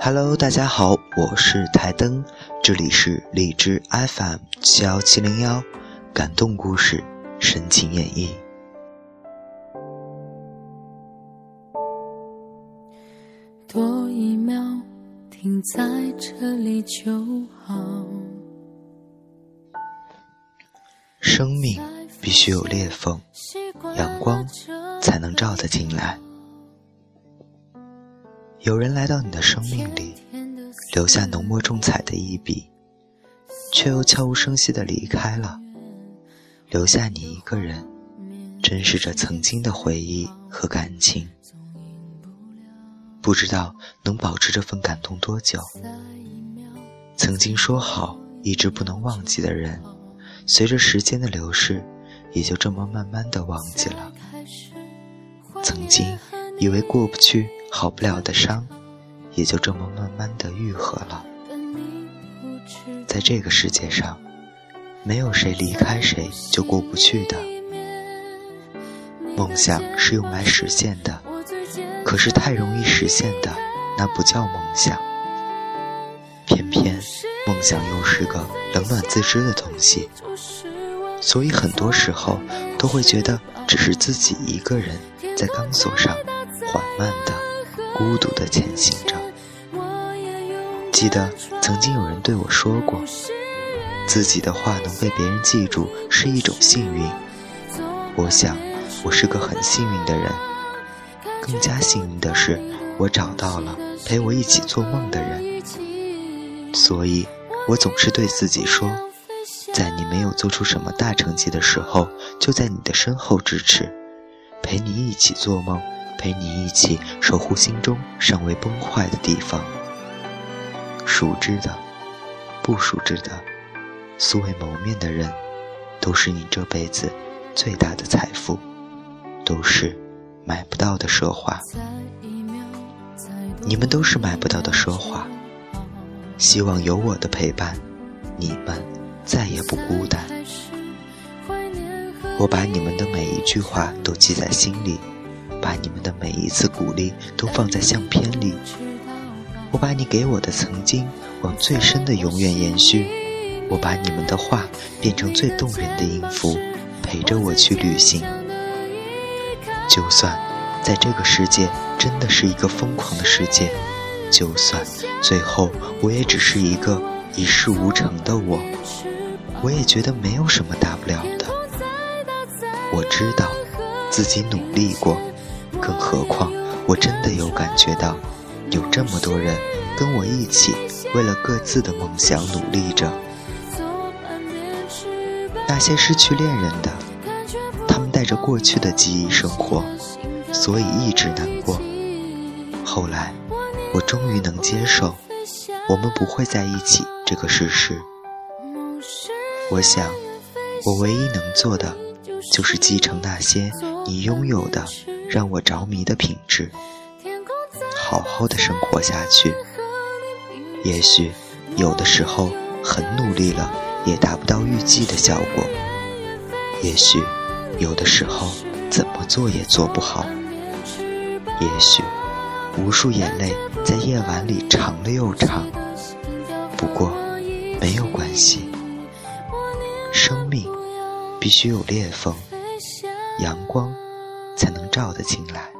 Hello，大家好，我是台灯，这里是荔枝 FM 七幺七零幺，感动故事，深情演绎。多一秒停在这里就好。生命必须有裂缝，阳光才能照得进来。有人来到你的生命里，留下浓墨重彩的一笔，却又悄无声息地离开了，留下你一个人，珍视着曾经的回忆和感情。不知道能保持这份感动多久。曾经说好一直不能忘记的人，随着时间的流逝，也就这么慢慢的忘记了。曾经以为过不去。好不了的伤，也就这么慢慢的愈合了。在这个世界上，没有谁离开谁就过不去的。梦想是用来实现的，可是太容易实现的，那不叫梦想。偏偏梦想又是个冷暖自知的东西，所以很多时候都会觉得只是自己一个人在钢索上缓慢的。孤独的前行着。记得曾经有人对我说过，自己的话能被别人记住是一种幸运。我想，我是个很幸运的人。更加幸运的是，我找到了陪我一起做梦的人。所以，我总是对自己说，在你没有做出什么大成绩的时候，就在你的身后支持，陪你一起做梦。陪你一起守护心中尚未崩坏的地方。熟知的，不熟知的，素未谋面的人，都是你这辈子最大的财富，都是买不到的奢华。你们都是买不到的奢华。希望有我的陪伴，你们再也不孤单。我把你们的每一句话都记在心里。把你们的每一次鼓励都放在相片里，我把你给我的曾经往最深的永远延续，我把你们的话变成最动人的音符，陪着我去旅行。就算在这个世界真的是一个疯狂的世界，就算最后我也只是一个一事无成的我，我也觉得没有什么大不了的。我知道自己努力过。更何况，我真的有感觉到，有这么多人跟我一起为了各自的梦想努力着。那些失去恋人的，他们带着过去的记忆生活，所以一直难过。后来，我终于能接受，我们不会在一起这个事实。我想，我唯一能做的，就是继承那些你拥有的。让我着迷的品质，好好的生活下去。也许有的时候很努力了，也达不到预计的效果；也许有的时候怎么做也做不好；也许无数眼泪在夜晚里长了又长。不过没有关系，生命必须有裂缝，阳光。才能照得进来。